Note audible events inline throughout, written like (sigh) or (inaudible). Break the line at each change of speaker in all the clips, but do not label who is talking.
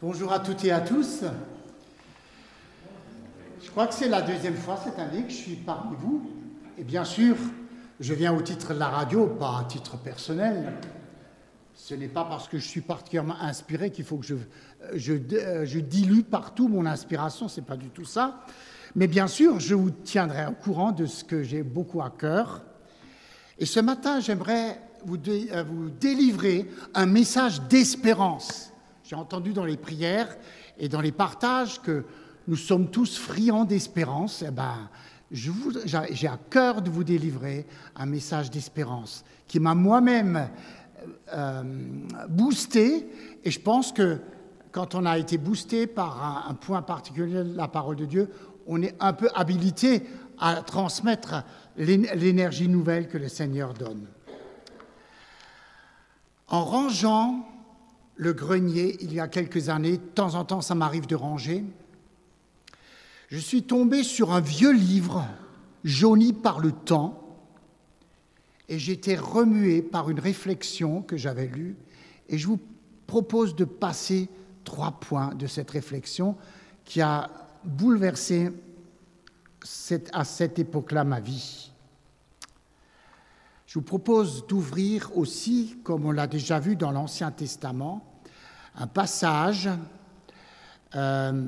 Bonjour à toutes et à tous. Je crois que c'est la deuxième fois cette année que je suis parmi vous. Et bien sûr, je viens au titre de la radio, pas à titre personnel. Ce n'est pas parce que je suis particulièrement inspiré qu'il faut que je, je, je, dilue partout mon inspiration, c'est pas du tout ça. Mais bien sûr, je vous tiendrai au courant de ce que j'ai beaucoup à cœur. Et ce matin, j'aimerais vous, euh, vous délivrer un message d'espérance. J'ai entendu dans les prières et dans les partages que nous sommes tous friands d'espérance. Eh ben, j'ai à cœur de vous délivrer un message d'espérance qui m'a moi-même euh, boosté. Et je pense que quand on a été boosté par un, un point particulier de la parole de Dieu, on est un peu habilité à transmettre l'énergie nouvelle que le Seigneur donne. En rangeant le grenier il y a quelques années, de temps en temps ça m'arrive de ranger, je suis tombé sur un vieux livre jauni par le temps et j'étais remué par une réflexion que j'avais lue et je vous propose de passer trois points de cette réflexion qui a bouleversé à cette époque-là ma vie. Je vous propose d'ouvrir aussi, comme on l'a déjà vu dans l'Ancien Testament, un passage, euh,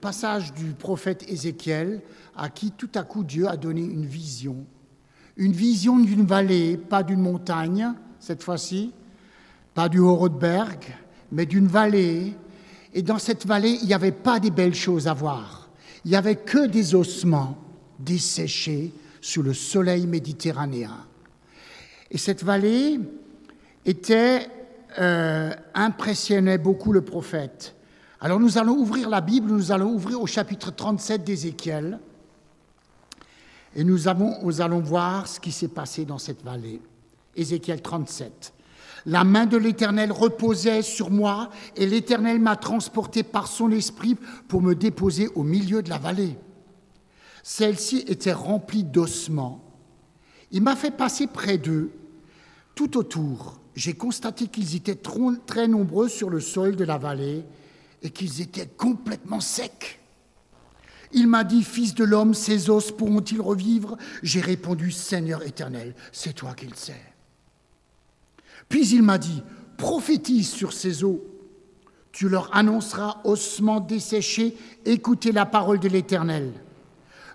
passage du prophète Ézéchiel, à qui tout à coup Dieu a donné une vision. Une vision d'une vallée, pas d'une montagne, cette fois-ci, pas du Horodberg, mais d'une vallée. Et dans cette vallée, il n'y avait pas des belles choses à voir. Il n'y avait que des ossements desséchés, sous le soleil méditerranéen. Et cette vallée était, euh, impressionnait beaucoup le prophète. Alors nous allons ouvrir la Bible, nous allons ouvrir au chapitre 37 d'Ézéchiel, et nous, nous allons voir ce qui s'est passé dans cette vallée. Ézéchiel 37. La main de l'Éternel reposait sur moi, et l'Éternel m'a transporté par son esprit pour me déposer au milieu de la vallée. Celle-ci était remplie d'ossements. Il m'a fait passer près d'eux. Tout autour, j'ai constaté qu'ils étaient très nombreux sur le sol de la vallée et qu'ils étaient complètement secs. Il m'a dit, Fils de l'homme, ces os pourront-ils revivre? J'ai répondu, Seigneur éternel, c'est toi qui le sais. Puis il m'a dit, prophétise sur ces os. Tu leur annonceras ossements desséchés, écoutez la parole de l'Éternel.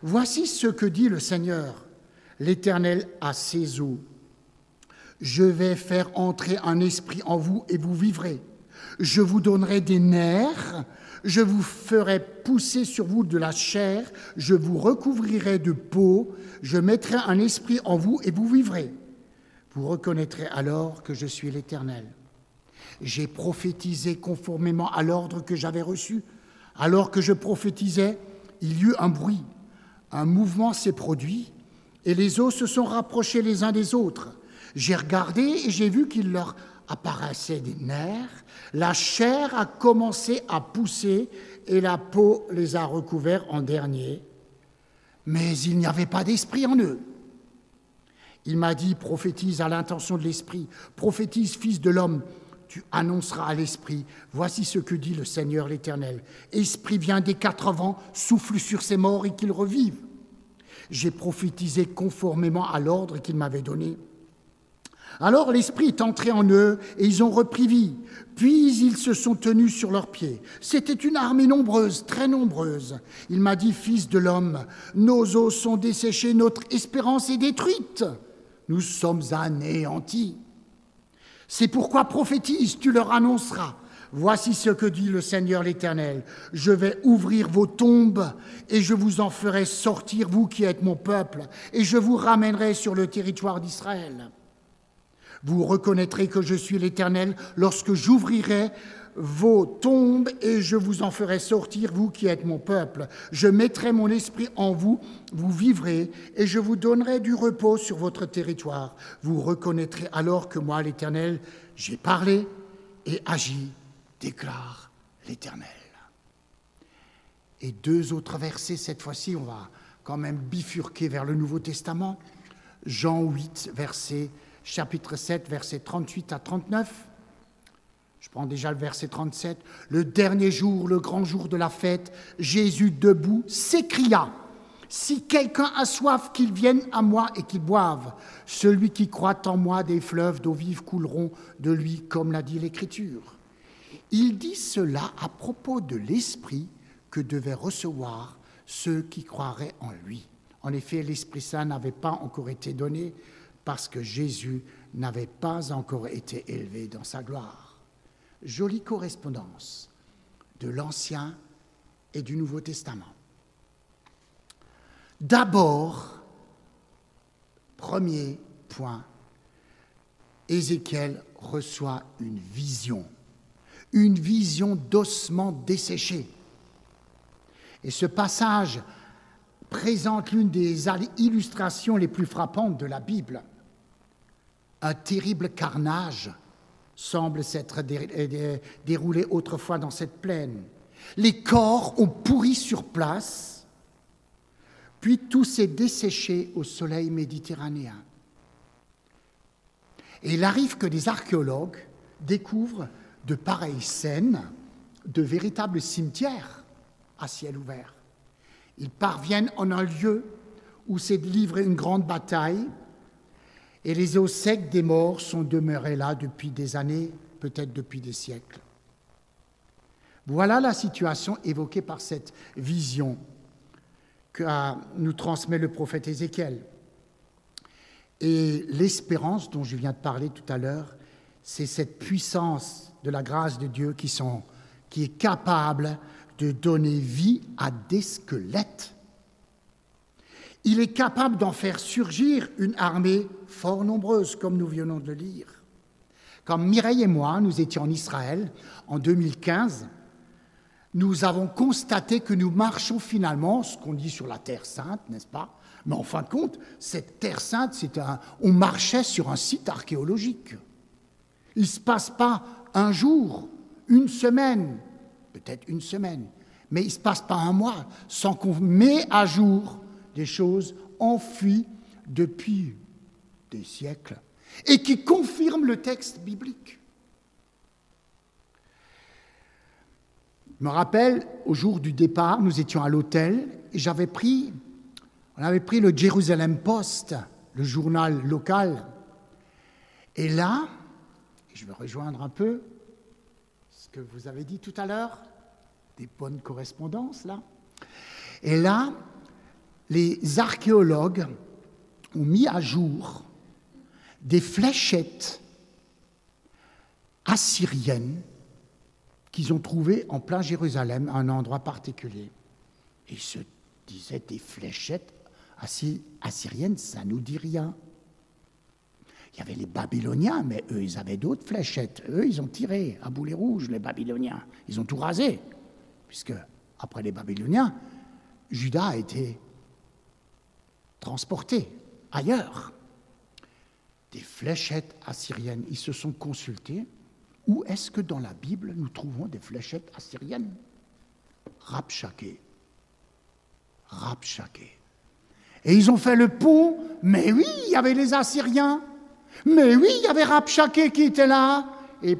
Voici ce que dit le Seigneur, l'Éternel à ses eaux. Je vais faire entrer un esprit en vous et vous vivrez. Je vous donnerai des nerfs, je vous ferai pousser sur vous de la chair, je vous recouvrirai de peau, je mettrai un esprit en vous et vous vivrez. Vous reconnaîtrez alors que je suis l'Éternel. J'ai prophétisé conformément à l'ordre que j'avais reçu. Alors que je prophétisais, il y eut un bruit un mouvement s'est produit et les os se sont rapprochés les uns des autres. J'ai regardé et j'ai vu qu'il leur apparaissait des nerfs, la chair a commencé à pousser et la peau les a recouverts en dernier. Mais il n'y avait pas d'esprit en eux. Il m'a dit, prophétise à l'intention de l'esprit, prophétise, fils de l'homme, tu annonceras à l'Esprit, voici ce que dit le Seigneur l'Éternel. Esprit vient des quatre vents, souffle sur ces morts et qu'ils revivent. J'ai prophétisé conformément à l'ordre qu'il m'avait donné. Alors l'Esprit est entré en eux et ils ont repris vie. Puis ils se sont tenus sur leurs pieds. C'était une armée nombreuse, très nombreuse. Il m'a dit, Fils de l'homme, nos os sont desséchés, notre espérance est détruite. Nous sommes anéantis. C'est pourquoi prophétise, tu leur annonceras. Voici ce que dit le Seigneur l'Éternel. Je vais ouvrir vos tombes et je vous en ferai sortir, vous qui êtes mon peuple, et je vous ramènerai sur le territoire d'Israël. Vous reconnaîtrez que je suis l'Éternel lorsque j'ouvrirai vos tombes et je vous en ferai sortir, vous qui êtes mon peuple. Je mettrai mon esprit en vous, vous vivrez, et je vous donnerai du repos sur votre territoire. Vous reconnaîtrez alors que moi, l'Éternel, j'ai parlé et agi, déclare l'Éternel. Et deux autres versets, cette fois-ci, on va quand même bifurquer vers le Nouveau Testament. Jean 8, verset, chapitre 7, versets 38 à 39. Je prends déjà le verset 37. Le dernier jour, le grand jour de la fête, Jésus debout s'écria Si quelqu'un a soif, qu'il vienne à moi et qu'il boive. Celui qui croit en moi, des fleuves d'eau vive couleront de lui, comme l'a dit l'Écriture. Il dit cela à propos de l'Esprit que devaient recevoir ceux qui croiraient en lui. En effet, l'Esprit Saint n'avait pas encore été donné parce que Jésus n'avait pas encore été élevé dans sa gloire. Jolie correspondance de l'Ancien et du Nouveau Testament. D'abord, premier point, Ézéchiel reçoit une vision, une vision d'ossements desséchés. Et ce passage présente l'une des illustrations les plus frappantes de la Bible. Un terrible carnage semble s'être déroulé autrefois dans cette plaine. Les corps ont pourri sur place, puis tout s'est desséché au soleil méditerranéen. Et il arrive que des archéologues découvrent de pareilles scènes, de véritables cimetières à ciel ouvert. Ils parviennent en un lieu où s'est livrée une grande bataille et les os secs des morts sont demeurés là depuis des années, peut-être depuis des siècles. Voilà la situation évoquée par cette vision que nous transmet le prophète Ézéchiel. Et l'espérance dont je viens de parler tout à l'heure, c'est cette puissance de la grâce de Dieu qui, qui est capable de donner vie à des squelettes. Il est capable d'en faire surgir une armée fort nombreuse, comme nous venons de le lire. Comme Mireille et moi, nous étions en Israël en 2015, nous avons constaté que nous marchons finalement, ce qu'on dit sur la Terre sainte, n'est-ce pas? Mais en fin de compte, cette Terre sainte, c'est un, on marchait sur un site archéologique. Il ne se passe pas un jour, une semaine, peut-être une semaine, mais il ne se passe pas un mois sans qu'on met à jour des choses enfuies depuis des siècles et qui confirment le texte biblique. Je me rappelle, au jour du départ, nous étions à l'hôtel et j'avais pris, on avait pris le Jerusalem Post, le journal local. Et là, je vais rejoindre un peu que vous avez dit tout à l'heure, des bonnes correspondances là. Et là, les archéologues ont mis à jour des fléchettes assyriennes qu'ils ont trouvées en plein Jérusalem, à un endroit particulier. Et ils se disaient des fléchettes assyriennes, ça nous dit rien. Il y avait les Babyloniens, mais eux, ils avaient d'autres fléchettes. Eux, ils ont tiré à boulet rouge, les Babyloniens. Ils ont tout rasé, puisque après les Babyloniens, Judas a été transporté ailleurs. Des fléchettes assyriennes, ils se sont consultés. Où est-ce que dans la Bible nous trouvons des fléchettes assyriennes? Rapchaké. Rapchaké. Et ils ont fait le pont, mais oui, il y avait les Assyriens. Mais oui, il y avait Rapchaké qui était là. Et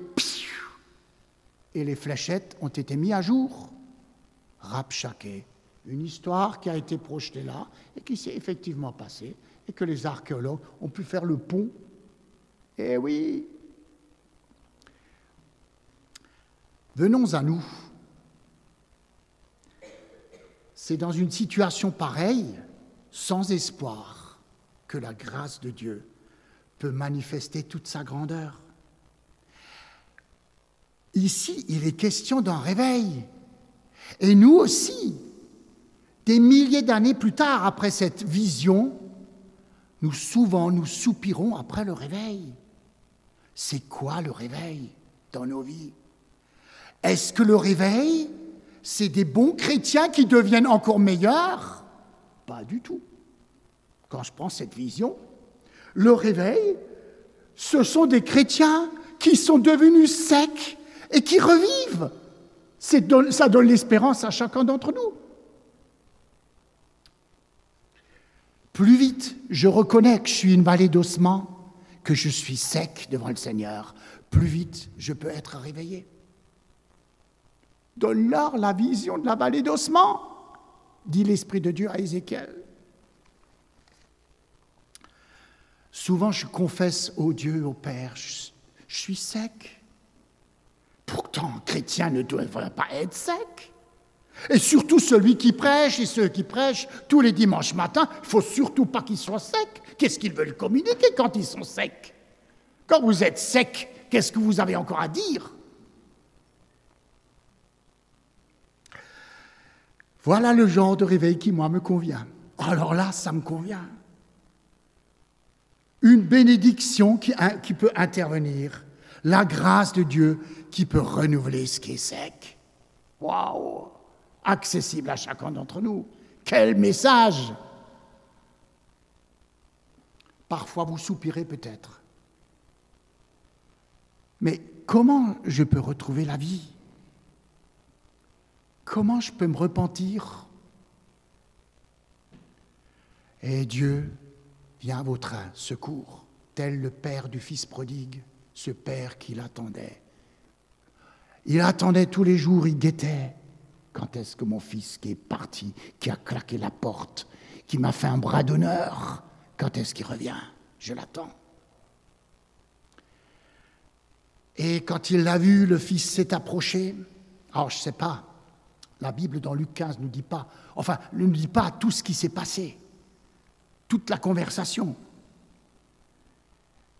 et les fléchettes ont été mises à jour. Rapchaké, une histoire qui a été projetée là et qui s'est effectivement passée et que les archéologues ont pu faire le pont. Eh oui. Venons à nous. C'est dans une situation pareille, sans espoir, que la grâce de Dieu peut manifester toute sa grandeur. Ici, il est question d'un réveil. Et nous aussi, des milliers d'années plus tard, après cette vision, nous souvent nous soupirons après le réveil. C'est quoi le réveil dans nos vies? Est-ce que le réveil, c'est des bons chrétiens qui deviennent encore meilleurs? Pas du tout. Quand je prends cette vision, le réveil, ce sont des chrétiens qui sont devenus secs et qui revivent. Ça donne l'espérance à chacun d'entre nous. Plus vite je reconnais que je suis une vallée d'ossements, que je suis sec devant le Seigneur, plus vite je peux être réveillé. Donne-leur la vision de la vallée d'ossement, dit l'Esprit de Dieu à Ézéchiel. Souvent, je confesse au Dieu, au Père, je, suis sec. Pourtant, un chrétien ne devrait pas être sec. Et surtout celui qui prêche et ceux qui prêchent tous les dimanches matins, il faut surtout pas qu'ils soient secs. Qu'est-ce qu'ils veulent communiquer quand ils sont secs? Quand vous êtes sec, qu'est-ce que vous avez encore à dire? Voilà le genre de réveil qui, moi, me convient. Alors là, ça me convient. Une bénédiction qui, qui peut intervenir. La grâce de Dieu qui peut renouveler ce qui est sec. Waouh Accessible à chacun d'entre nous. Quel message Parfois vous soupirez peut-être. Mais comment je peux retrouver la vie? Comment je peux me repentir? Et Dieu vient à votre secours, tel le Père du Fils prodigue, ce Père qui l'attendait. Il attendait tous les jours, il guettait. Quand est-ce que mon fils qui est parti, qui a claqué la porte, qui m'a fait un bras d'honneur, quand est-ce qu'il revient? Je l'attends. Et quand il l'a vu, le fils s'est approché. Alors je ne sais pas, la Bible dans Luc 15 ne nous dit pas, enfin, ne nous dit pas tout ce qui s'est passé, toute la conversation.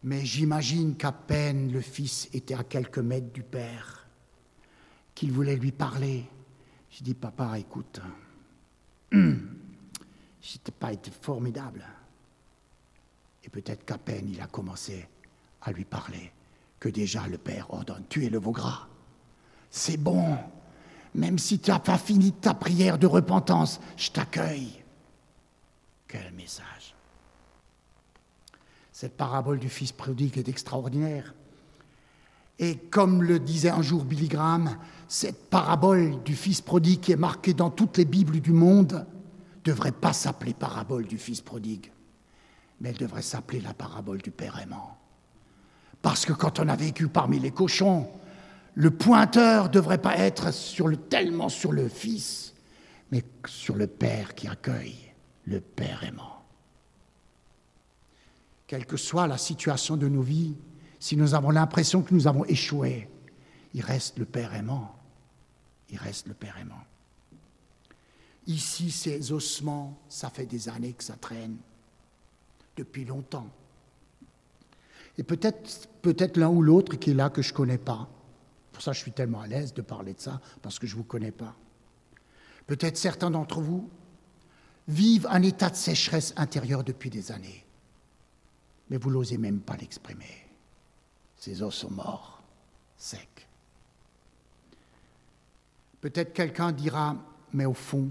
Mais j'imagine qu'à peine le fils était à quelques mètres du père, qu'il voulait lui parler. Je dis, papa, écoute, (clears throat) c'était pas été formidable. Et peut-être qu'à peine il a commencé à lui parler, que déjà le père ordonne, tuez le veau gras. C'est bon, même si tu n'as pas fini ta prière de repentance, je t'accueille. Quel message. Cette parabole du fils prodigue est extraordinaire. Et comme le disait un jour Billy Graham, cette parabole du fils prodigue qui est marquée dans toutes les Bibles du monde ne devrait pas s'appeler parabole du fils prodigue, mais elle devrait s'appeler la parabole du Père aimant. Parce que quand on a vécu parmi les cochons, le pointeur devrait pas être sur le, tellement sur le Fils, mais sur le Père qui accueille, le Père aimant. Quelle que soit la situation de nos vies, si nous avons l'impression que nous avons échoué, il reste le Père aimant. Il reste le Père aimant. Ici, ces ossements, ça fait des années que ça traîne, depuis longtemps. Et peut-être peut l'un ou l'autre qui est là que je ne connais pas pour ça, je suis tellement à l'aise de parler de ça, parce que je ne vous connais pas. Peut-être certains d'entre vous vivent un état de sécheresse intérieure depuis des années, mais vous n'osez même pas l'exprimer. Ces os sont morts, secs. Peut-être quelqu'un dira, mais au fond,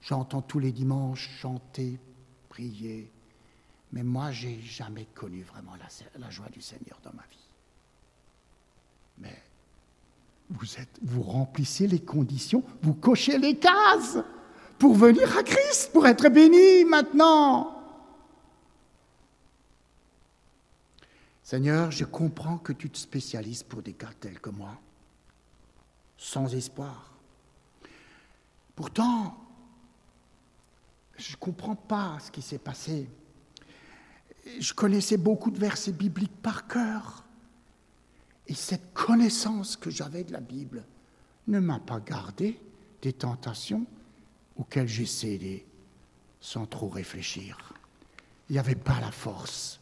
j'entends tous les dimanches chanter, prier, mais moi, j'ai jamais connu vraiment la, la joie du Seigneur dans ma vie. Mais vous, êtes, vous remplissez les conditions, vous cochez les cases pour venir à Christ, pour être béni maintenant. Seigneur, je comprends que tu te spécialises pour des cas tels que moi, sans espoir. Pourtant, je ne comprends pas ce qui s'est passé. Je connaissais beaucoup de versets bibliques par cœur. Et cette connaissance que j'avais de la Bible ne m'a pas gardé des tentations auxquelles j'ai cédé sans trop réfléchir. Il n'y avait pas la force.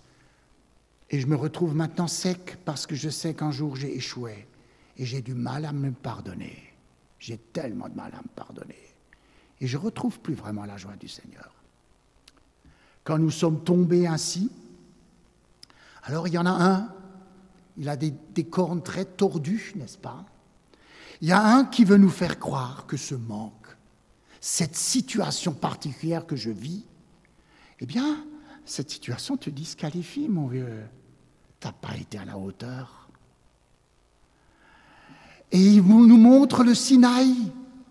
Et je me retrouve maintenant sec parce que je sais qu'un jour j'ai échoué et j'ai du mal à me pardonner. J'ai tellement de mal à me pardonner. Et je ne retrouve plus vraiment la joie du Seigneur. Quand nous sommes tombés ainsi, alors il y en a un il a des, cornes très tordues, n'est-ce pas? Il y a un qui veut nous faire croire que ce manque, cette situation particulière que je vis, eh bien, cette situation te disqualifie, mon vieux. Tu n'as pas été à la hauteur. Et il nous montre le Sinaï,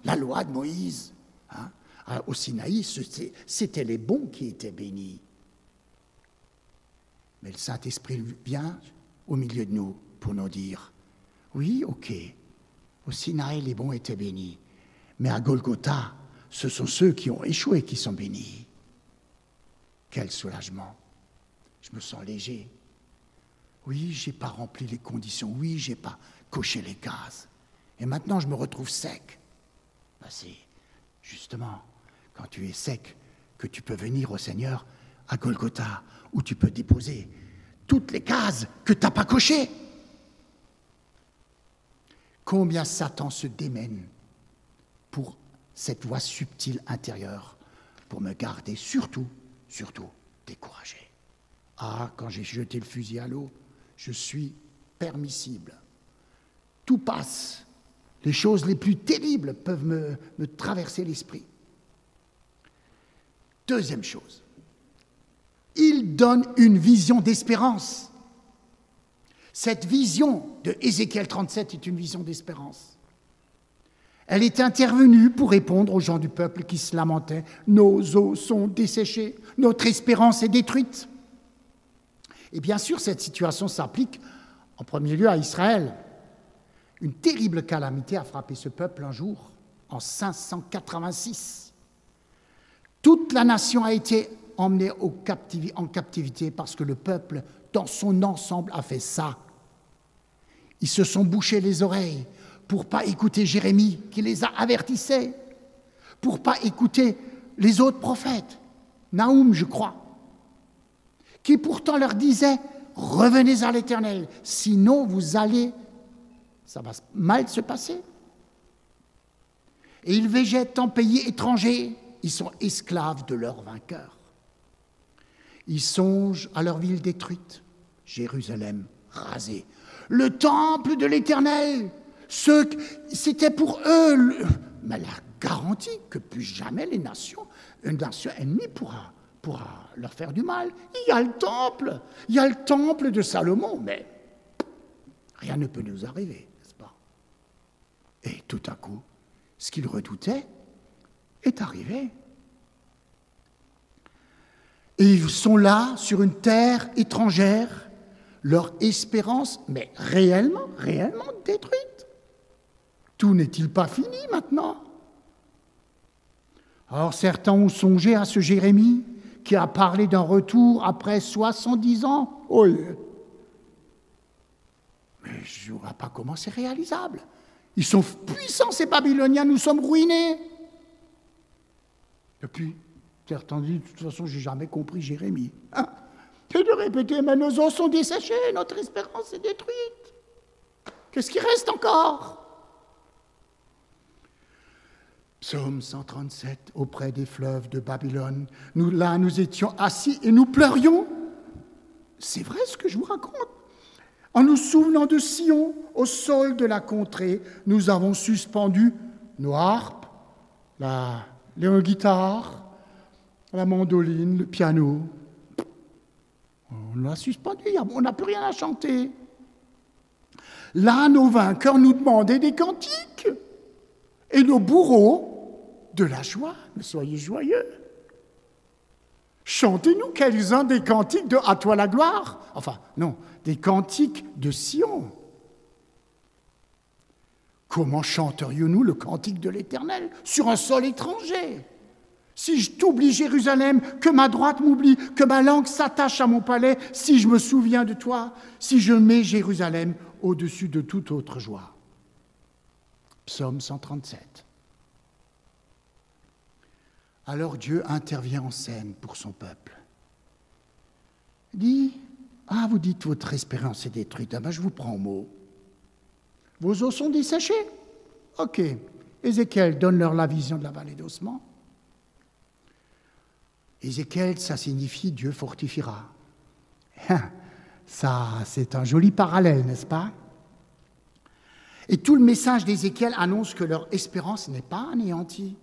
la loi de Moïse. Hein. Au Sinaï, c'était les bons qui étaient bénis. Mais le Saint-Esprit vient au milieu de nous pour nous dire, oui, ok, au Sinaï, les bons étaient bénis, mais à Golgotha, ce sont ceux qui ont échoué qui sont bénis. Quel soulagement. Je me sens léger. Oui, j'ai pas rempli les conditions. Oui, j'ai pas coché les cases. Et maintenant, je me retrouve sec. Ben, c'est justement quand tu es sec que tu peux venir au Seigneur à Golgotha, où tu peux déposer toutes les cases que tu n'as pas cochées. Combien Satan se démène pour cette voix subtile intérieure, pour me garder surtout, surtout découragé. Ah, quand j'ai jeté le fusil à l'eau, je suis permissible. Tout passe. Les choses les plus terribles peuvent me, traverser l'esprit. Deuxième chose, il donne une vision d'espérance. Cette vision de Ézéchiel 37 est une vision d'espérance. Elle est intervenue pour répondre aux gens du peuple qui se lamentaient. Nos eaux sont desséchées, notre espérance est détruite. Et bien sûr, cette situation s'applique en premier lieu à Israël. Une terrible calamité a frappé ce peuple un jour, en 586. Toute la nation a été emmenée en captivité parce que le peuple, dans son ensemble, a fait ça. Ils se sont bouchés les oreilles pour pas écouter Jérémie qui les a avertissés, pour pas écouter les autres prophètes, Naoum, je crois qui pourtant leur disait, revenez à l'Éternel, sinon vous allez, ça va mal se passer. Et ils végètent en pays étranger, ils sont esclaves de leur vainqueur. Ils songent à leur ville détruite, Jérusalem rasée, le temple de l'Éternel, c'était pour eux mais la garantie que plus jamais les nations, une nation ennemie pourra pourra leur faire du mal. Il y a le temple, il y a le temple de Salomon, mais rien ne peut nous arriver, n'est-ce pas? Et tout à coup, ce qu'ils redoutaient est arrivé. Et ils sont là, sur une terre étrangère, leur espérance, mais réellement, réellement détruite. Tout n'est-il pas fini maintenant? Alors certains ont songé à ce Jérémie qui a parlé d'un retour après 70 ans. Mais je ne vois pas comment c'est réalisable. Ils sont puissants, ces Babyloniens, nous sommes ruinés. Et puis, certains disent, de toute façon, j'ai jamais compris Jérémie. Hein? De répéter, mais nos os sont desséchés, notre espérance est détruite. Qu'est-ce qui reste encore? Psaume 137, auprès des fleuves de Babylone. Nous, là, nous étions assis et nous pleurions. C'est vrai ce que je vous raconte. En nous souvenant de Sion, au sol de la contrée, nous avons suspendu nos harpes, la, les guitares, la mandoline, le piano. On l'a suspendu, on n'a plus rien à chanter. Là, nos vainqueurs nous demandaient des cantiques. Et nos bourreaux de la joie, mais soyez joyeux. Chantez-nous quelques-uns des cantiques de À toi la gloire. Enfin, non, des cantiques de Sion. Comment chanterions-nous le cantique de l'Éternel sur un sol étranger? Si je t'oublie Jérusalem, que ma droite m'oublie, que ma langue s'attache à mon palais, si je me souviens de toi, si je mets Jérusalem au-dessus de toute autre joie. Psaume 137. Alors Dieu intervient en scène pour son peuple. Il dit, ah, vous dites votre espérance est détruite, ah ben je vous prends au mot. Vos os sont desséchés Ok. Ézéchiel donne-leur la vision de la vallée d'ossement. Ézéchiel, ça signifie Dieu fortifiera. Ça, c'est un joli parallèle, n'est-ce pas? Et tout le message d'Ézéchiel annonce que leur espérance n'est pas anéantie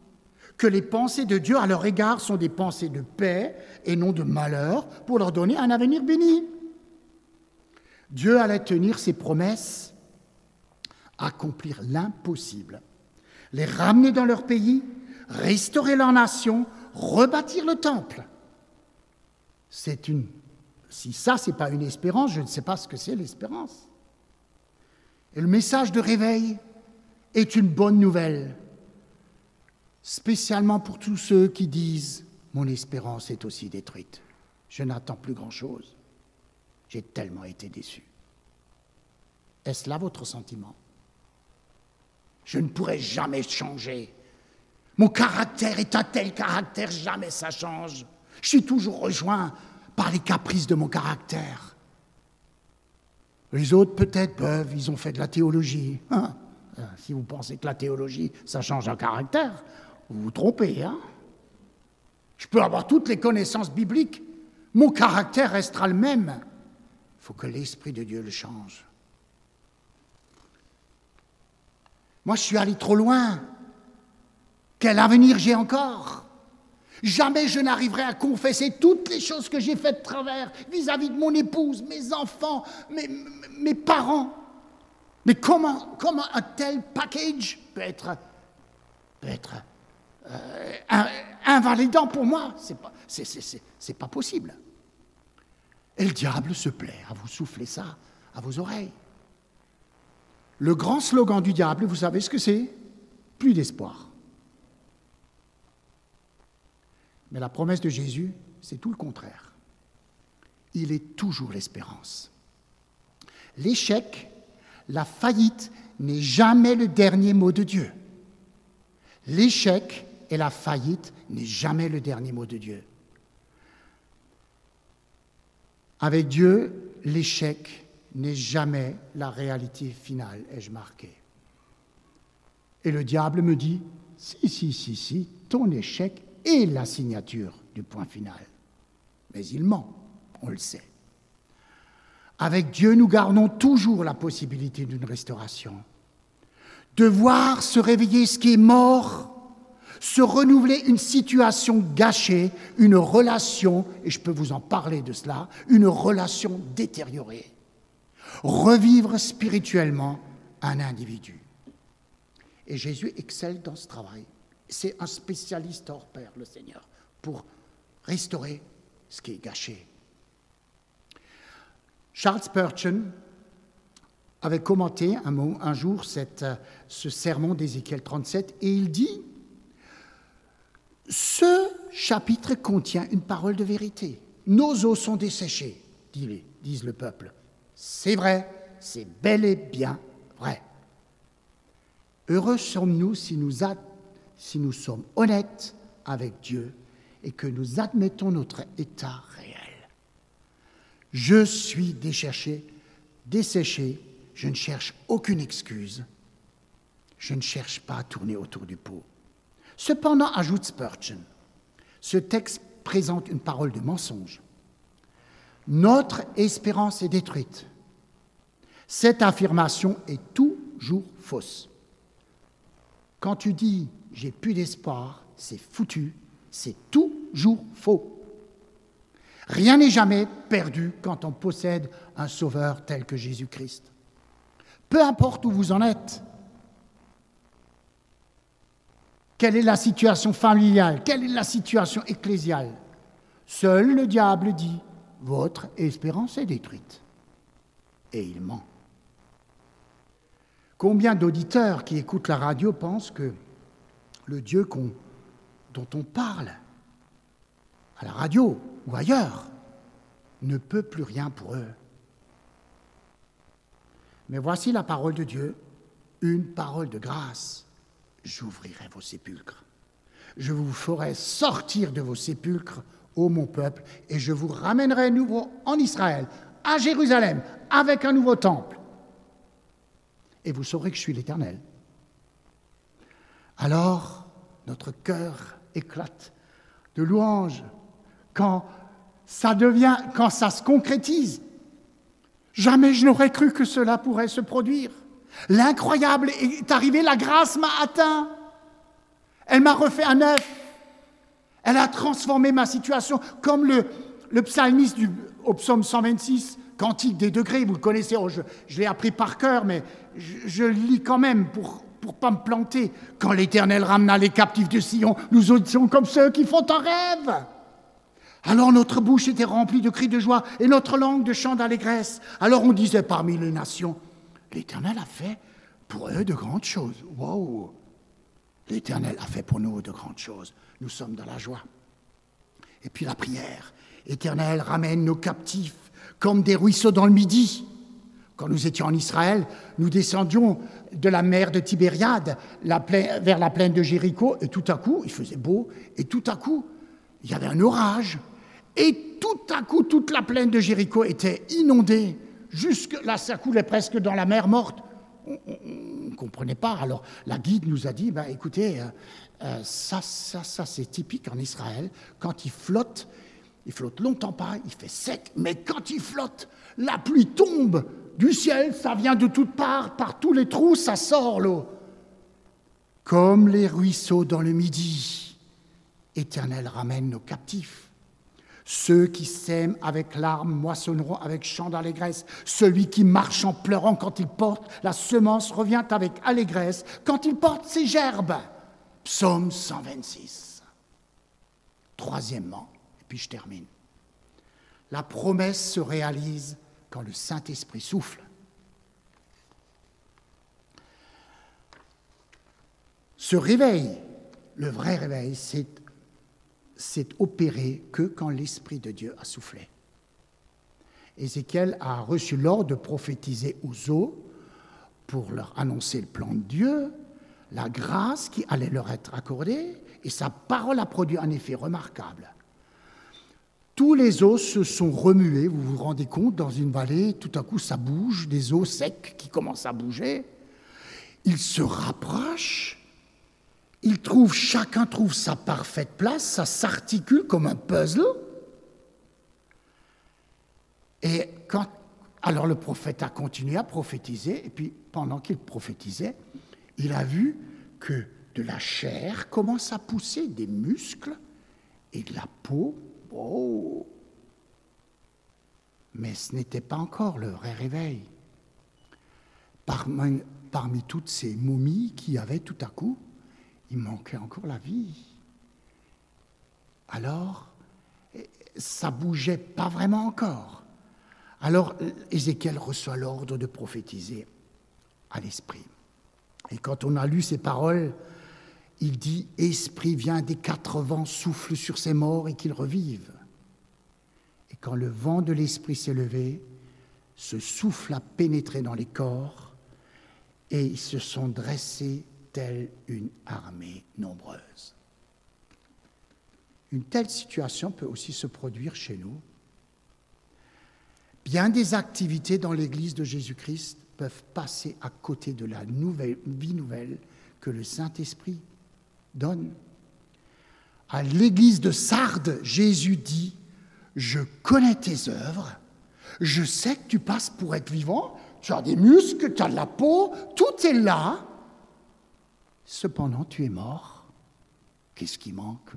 que les pensées de Dieu à leur égard sont des pensées de paix et non de malheur pour leur donner un avenir béni. Dieu allait tenir ses promesses, accomplir l'impossible, les ramener dans leur pays, restaurer leur nation, rebâtir le temple. C'est une si ça c'est pas une espérance, je ne sais pas ce que c'est l'espérance. Et le message de réveil est une bonne nouvelle, spécialement pour tous ceux qui disent Mon espérance est aussi détruite. Je n'attends plus grand-chose. J'ai tellement été déçu. Est-ce là votre sentiment? Je ne pourrai jamais changer. Mon caractère est un tel caractère, jamais ça change. Je suis toujours rejoint par les caprices de mon caractère. Les autres, peut-être, peuvent, ils ont fait de la théologie. Hein? Euh, si vous pensez que la théologie, ça change un caractère, vous vous trompez. Hein Je peux avoir toutes les connaissances bibliques, mon caractère restera le même. Il faut que l'Esprit de Dieu le change. Moi, je suis allé trop loin. Quel avenir j'ai encore? Jamais je n'arriverai à confesser toutes les choses que j'ai faites de travers vis-à-vis de mon épouse, mes enfants, mes, parents. Mais comment, comment un tel package peut être, peut être euh, invalidant pour moi C'est pas, c'est, pas possible. Et le diable se plaît à vous souffler ça à vos oreilles. Le grand slogan du diable, vous savez ce que c'est? Plus d'espoir. Mais la promesse de Jésus, c'est tout le contraire. Il est toujours l'espérance. L'échec, la faillite n'est jamais le dernier mot de Dieu. L'échec et la faillite n'est jamais le dernier mot de Dieu. Avec Dieu, l'échec n'est jamais la réalité finale, ai-je marqué. Et le diable me dit, si, si, si, si, ton échec est la signature du point final. Mais il ment, on le sait. Avec Dieu, nous gardons toujours la possibilité d'une restauration. De voir se réveiller ce qui est mort, se renouveler une situation gâchée, une relation, et je peux vous en parler de cela, une relation détériorée revivre spirituellement un individu. Et Jésus excelle dans ce travail. C'est un spécialiste hors pair, le Seigneur, pour restaurer ce qui est gâché. Charles Spurgeon avait commenté un, jour cette, ce sermon d'Ézéchiel 37 et il dit Ce chapitre contient une parole de vérité. Nos eaux sont desséchées, disent le peuple. C'est vrai, c'est bel et bien vrai. Heureux sommes-nous si nous, si nous sommes honnêtes avec Dieu et que nous admettons notre état réel. Je suis décherché, desséché, je ne cherche aucune excuse, je ne cherche pas à tourner autour du pot. Cependant, ajoute Spurgeon, ce texte présente une parole de mensonge. Notre espérance est détruite. Cette affirmation est toujours fausse. Quand tu dis j'ai plus d'espoir, c'est foutu, c'est toujours faux. Rien n'est jamais perdu quand on possède un sauveur tel que Jésus-Christ. Peu importe où vous en êtes, quelle est la situation familiale, quelle est la situation ecclésiale, seul le diable dit, votre espérance est détruite. Et il ment. Combien d'auditeurs qui écoutent la radio pensent que le Dieu dont on parle à la radio ou ailleurs ne peut plus rien pour eux Mais voici la parole de Dieu, une parole de grâce. J'ouvrirai vos sépulcres. Je vous ferai sortir de vos sépulcres, ô mon peuple, et je vous ramènerai nouveau en Israël, à Jérusalem, avec un nouveau temple et vous saurez que je suis l'Éternel. Alors, notre cœur éclate de louange quand ça se concrétise. Jamais je n'aurais cru que cela pourrait se produire. L'incroyable est arrivé, la grâce m'a atteint. Elle m'a refait un neuf. Elle a transformé ma situation, comme le, psalmiste du, au psaume 126 Cantique des degrés, vous le connaissez, oh, je, l'ai appris par cœur, mais je, le lis quand même pour pour pas me planter. Quand l'Éternel ramena les captifs de Sion, nous étions comme ceux qui font un rêve. Alors notre bouche était remplie de cris de joie et notre langue de chants d'allégresse. Alors on disait parmi les nations, l'Éternel a fait pour eux de grandes choses. Wow L'Éternel a fait pour nous de grandes choses. Nous sommes dans la joie. Et puis la prière. Éternel, ramène nos captifs comme des ruisseaux dans le midi. Quand nous étions en Israël, nous descendions de la mer de Tibériade vers la plaine de Jéricho, et tout à coup, il faisait beau, et tout à coup, il y avait un orage, et tout à coup, toute la plaine de Jéricho était inondée, jusque là, ça coulait presque dans la mer morte. On ne comprenait pas. Alors la guide nous a dit, bah, écoutez, euh, euh, ça, ça, ça c'est typique en Israël, quand il flotte, il flotte longtemps pas, il fait sec, mais quand il flotte, la pluie tombe du ciel, ça vient de toutes parts, par tous les trous, ça sort l'eau. Comme les ruisseaux dans le midi, Éternel ramène nos captifs. Ceux qui sèment avec larmes moissonneront avec chant d'allégresse. Celui qui marche en pleurant quand il porte la semence revient avec allégresse quand il porte ses gerbes. Psaume 126. Troisièmement, et puis je termine. La promesse se réalise quand le Saint-Esprit souffle. Ce réveil, le vrai réveil, c'est opéré que quand l'Esprit de Dieu a soufflé. Ézéchiel a reçu l'ordre de prophétiser aux eaux pour leur annoncer le plan de Dieu, la grâce qui allait leur être accordée, et sa parole a produit un effet remarquable. Tous les os se sont remués, vous vous rendez compte, dans une vallée, tout à coup ça bouge, des os secs qui commencent à bouger. Ils se rapprochent, ils trouvent, chacun trouve sa parfaite place, ça s'articule comme un puzzle. Et quand, alors le prophète a continué à prophétiser, et puis pendant qu'il prophétisait, il a vu que de la chair commence à pousser des muscles et de la peau Oh Mais ce n'était pas encore le vrai réveil. Parmi toutes ces momies qui avaient tout à coup, il manquait encore la vie. Alors, ça bougeait pas vraiment encore. Alors, Ézéchiel reçoit l'ordre de prophétiser à l'Esprit. Et quand on a lu ces paroles, il dit Esprit vient des quatre vents, souffle sur ces morts et qu'ils revivent. Et quand le vent de l'Esprit s'est levé, ce souffle a pénétré dans les corps et ils se sont dressés telle une armée nombreuse? Une telle situation peut aussi se produire chez nous. Bien des activités dans l'Église de Jésus-Christ peuvent passer à côté de la nouvelle, vie nouvelle que le Saint-Esprit donne. À l'église de Sardes, Jésus dit, je connais tes œuvres, je sais que tu passes pour être vivant, tu as des muscles, tu as de la peau, tout est là. Cependant, tu es mort. Qu'est-ce qui manque?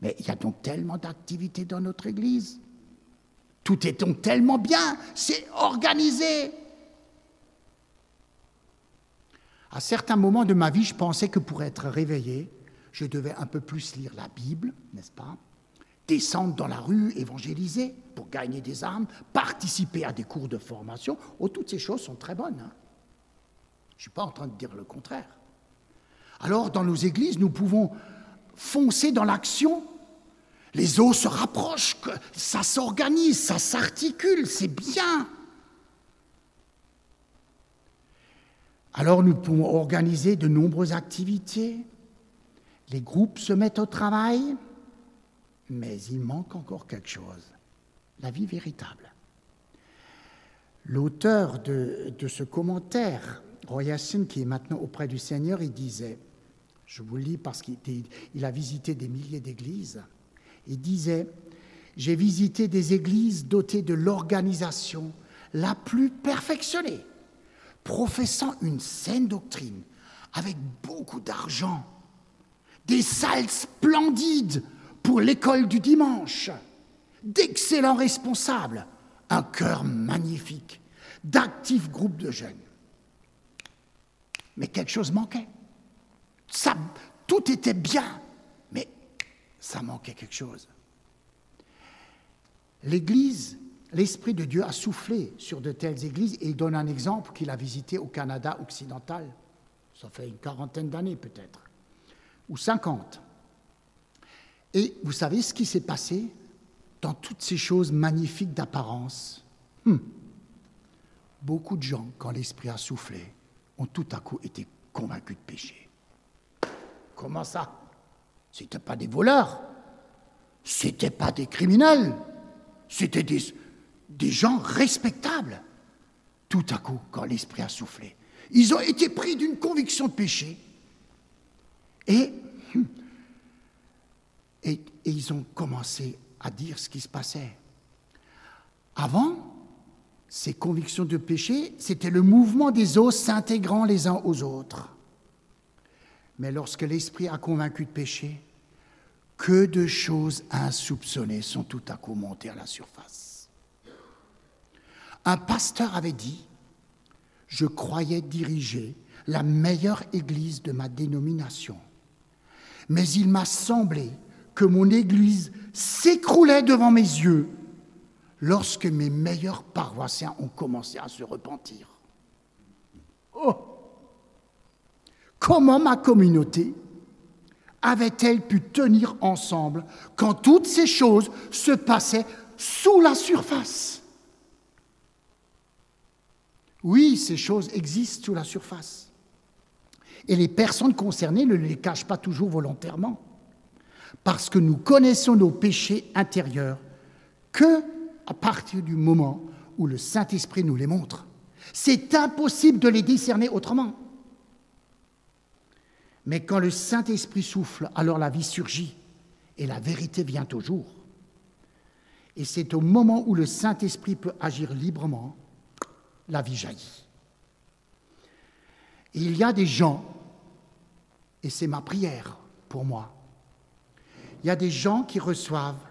Mais il y a donc tellement d'activités dans notre Église. Tout est donc tellement bien, c'est organisé. À certains moments de ma vie, je pensais que pour être réveillé, je devais un peu plus lire la Bible, n'est-ce pas? Descendre dans la rue, évangéliser pour gagner des âmes, participer à des cours de formation. Oh, toutes ces choses sont très bonnes. Hein. je ne suis pas en train de dire le contraire. Alors, dans nos églises, nous pouvons foncer dans l'action. Les eaux se rapprochent, ça s'organise, ça s'articule, c'est bien. Alors nous pouvons organiser de nombreuses activités, les groupes se mettent au travail, mais il manque encore quelque chose, la vie véritable. L'auteur de, ce commentaire, Roy qui est maintenant auprès du Seigneur, il disait, je vous le lis parce qu'il a visité des milliers d'églises, il disait, j'ai visité des églises dotées de l'organisation la plus perfectionnée, professant une saine doctrine, avec beaucoup d'argent, des salles splendides pour l'école du dimanche, d'excellents responsables, un cœur magnifique, d'actifs groupes de jeunes. Mais quelque chose manquait. Tout était bien, mais ça manquait quelque chose. L'Église, l'Esprit de Dieu a soufflé sur de telles églises et il donne un exemple qu'il a visité au Canada occidental. Ça fait une quarantaine d'années peut-être, ou cinquante. Et vous savez ce qui s'est passé dans toutes ces choses magnifiques d'apparence? Hmm. Beaucoup de gens, quand l'Esprit a soufflé, ont tout à coup été convaincus de péché. Comment ça? C'était pas des voleurs, c'était pas des criminels, c'était des, gens respectables. Tout à coup, quand l'Esprit a soufflé, ils ont été pris d'une conviction de péché et, ils ont commencé à dire ce qui se passait. Avant, ces convictions de péché, c'était le mouvement des os s'intégrant les uns aux autres. Mais lorsque l'Esprit a convaincu de péché, que de choses insoupçonnées sont tout à coup montées à la surface. Un pasteur avait dit, je croyais diriger la meilleure église de ma dénomination, mais il m'a semblé que mon église s'écroulait devant mes yeux lorsque mes meilleurs paroissiens ont commencé à se repentir. Oh Comment ma communauté avait-elle pu tenir ensemble quand toutes ces choses se passaient sous la surface? Oui, ces choses existent sous la surface. Et les personnes concernées ne les cachent pas toujours volontairement, parce que nous connaissons nos péchés intérieurs que à partir du moment où le Saint-Esprit nous les montre. C'est impossible de les discerner autrement. Mais quand le Saint-Esprit souffle, alors la vie surgit et la vérité vient au jour. Et c'est au moment où le Saint-Esprit peut agir librement, la vie jaillit. Et il y a des gens, et c'est ma prière pour moi, il y a des gens qui reçoivent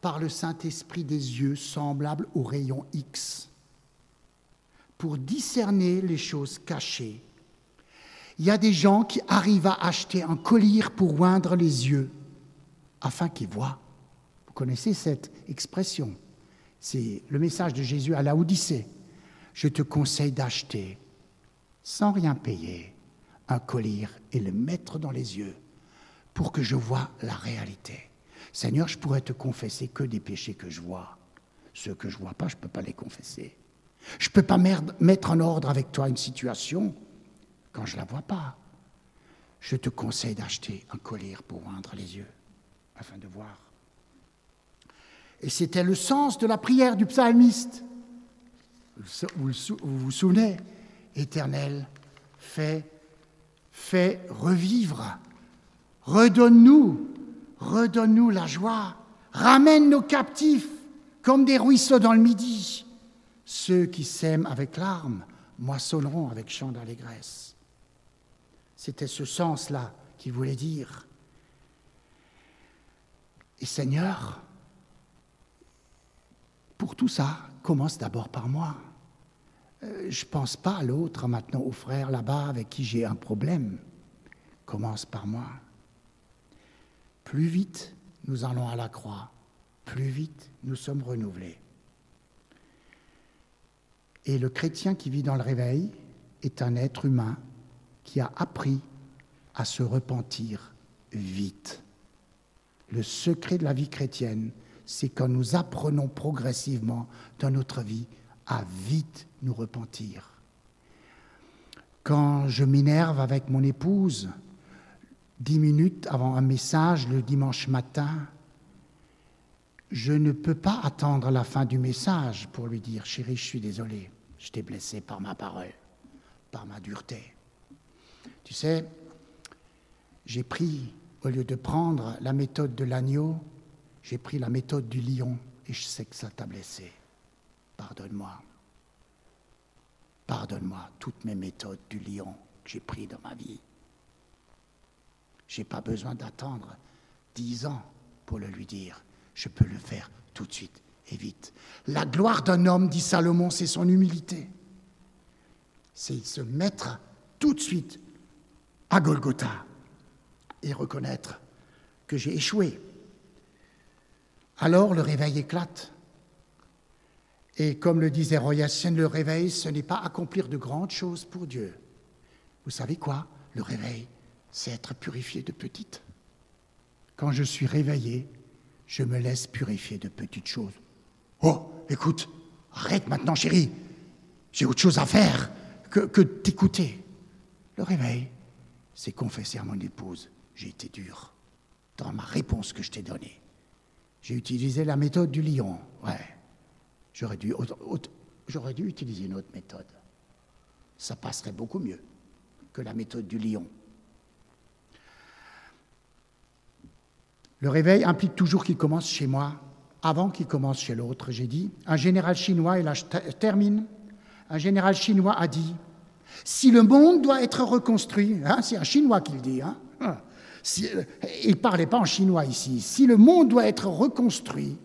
par le Saint-Esprit des yeux semblables au rayon X pour discerner les choses cachées il y a des gens qui arrivent à acheter un collier pour oindre les yeux afin qu'ils voient. Vous connaissez cette expression? C'est le message de Jésus à la Odyssée. Je te conseille d'acheter, sans rien payer, un collier et le mettre dans les yeux pour que je voie la réalité. Seigneur, je pourrais te confesser que des péchés que je vois. Ceux que je ne vois pas, je ne peux pas les confesser. Je ne peux pas mettre en ordre avec toi une situation quand je ne la vois pas, je te conseille d'acheter un collier pour oindre les yeux, afin de voir. Et c'était le sens de la prière du psalmiste. Vous vous souvenez? Éternel, fais, fais revivre, redonne-nous, redonne-nous la joie, ramène nos captifs comme des ruisseaux dans le midi. Ceux qui sèment avec larmes moissonneront avec chant d'allégresse. C'était ce sens-là qu'il voulait dire. Et Seigneur, pour tout ça, commence d'abord par moi. Euh, je ne pense pas à l'autre maintenant, au frère là-bas avec qui j'ai un problème. Commence par moi. Plus vite nous allons à la croix, plus vite nous sommes renouvelés. Et le chrétien qui vit dans le réveil est un être humain qui a appris à se repentir vite. Le secret de la vie chrétienne, c'est quand nous apprenons progressivement dans notre vie à vite nous repentir. Quand je m'énerve avec mon épouse, dix minutes avant un message le dimanche matin, je ne peux pas attendre la fin du message pour lui dire Chérie, je suis désolé, je t'ai blessé par ma parole, par ma dureté. Tu sais, j'ai pris, au lieu de prendre la méthode de l'agneau, j'ai pris la méthode du lion et je sais que ça t'a blessé. Pardonne-moi. Pardonne-moi toutes mes méthodes du lion que j'ai prises dans ma vie. Je n'ai pas besoin d'attendre dix ans pour le lui dire. Je peux le faire tout de suite et vite. La gloire d'un homme, dit Salomon, c'est son humilité. C'est se mettre tout de suite à Golgotha et reconnaître que j'ai échoué. Alors le réveil éclate. Et comme le disait Roy le réveil, ce n'est pas accomplir de grandes choses pour Dieu. Vous savez quoi? Le réveil, c'est être purifié de petites. Quand je suis réveillé, je me laisse purifier de petites choses. Oh, écoute, arrête maintenant, chérie. J'ai autre chose à faire que, t'écouter. Le réveil, c'est confesser à mon épouse, j'ai été dur dans ma réponse que je t'ai donnée. J'ai utilisé la méthode du lion. Ouais. J'aurais dû, j'aurais dû utiliser une autre méthode. Ça passerait beaucoup mieux que la méthode du lion. Le réveil implique toujours qu'il commence chez moi avant qu'il commence chez l'autre, j'ai dit. Un général chinois, et là je termine, un général chinois a dit, si le monde doit être reconstruit, hein, c'est un chinois qui le dit, hein, hein il ne parlait pas en chinois ici, si le monde doit être reconstruit,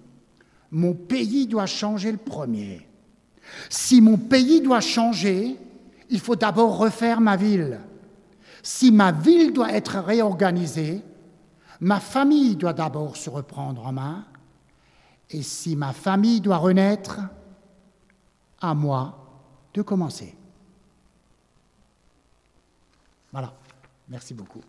mon pays doit changer le premier. Si mon pays doit changer, il faut d'abord refaire ma ville. Si ma ville doit être réorganisée, ma famille doit d'abord se reprendre en main. Et si ma famille doit renaître, à moi de commencer. Voilà. Merci beaucoup.